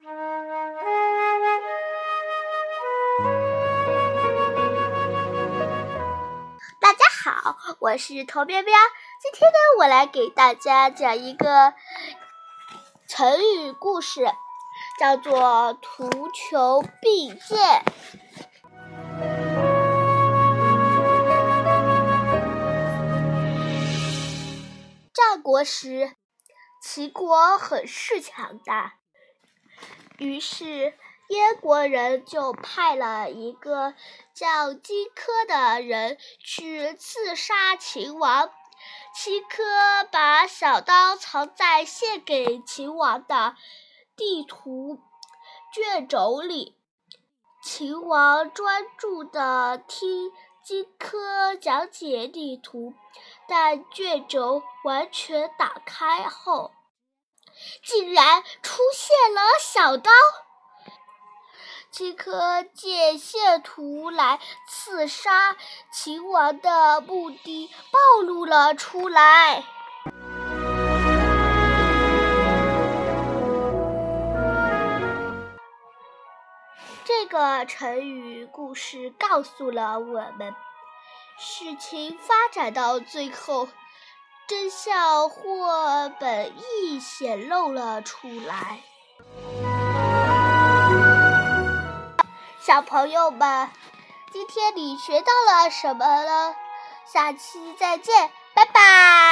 大家好，我是头边边。今天呢，我来给大家讲一个成语故事，叫做“图穷匕见”。战国时，齐国很是强大，于是。燕国人就派了一个叫荆轲的人去刺杀秦王。荆轲把小刀藏在献给秦王的地图卷轴里。秦王专注地听荆轲讲解地图，但卷轴完全打开后，竟然出现了小刀。荆轲借线图来刺杀秦王的目的暴露了出来。这个成语故事告诉了我们，事情发展到最后，真相或本意显露了出来。小朋友们，今天你学到了什么呢？下期再见，拜拜。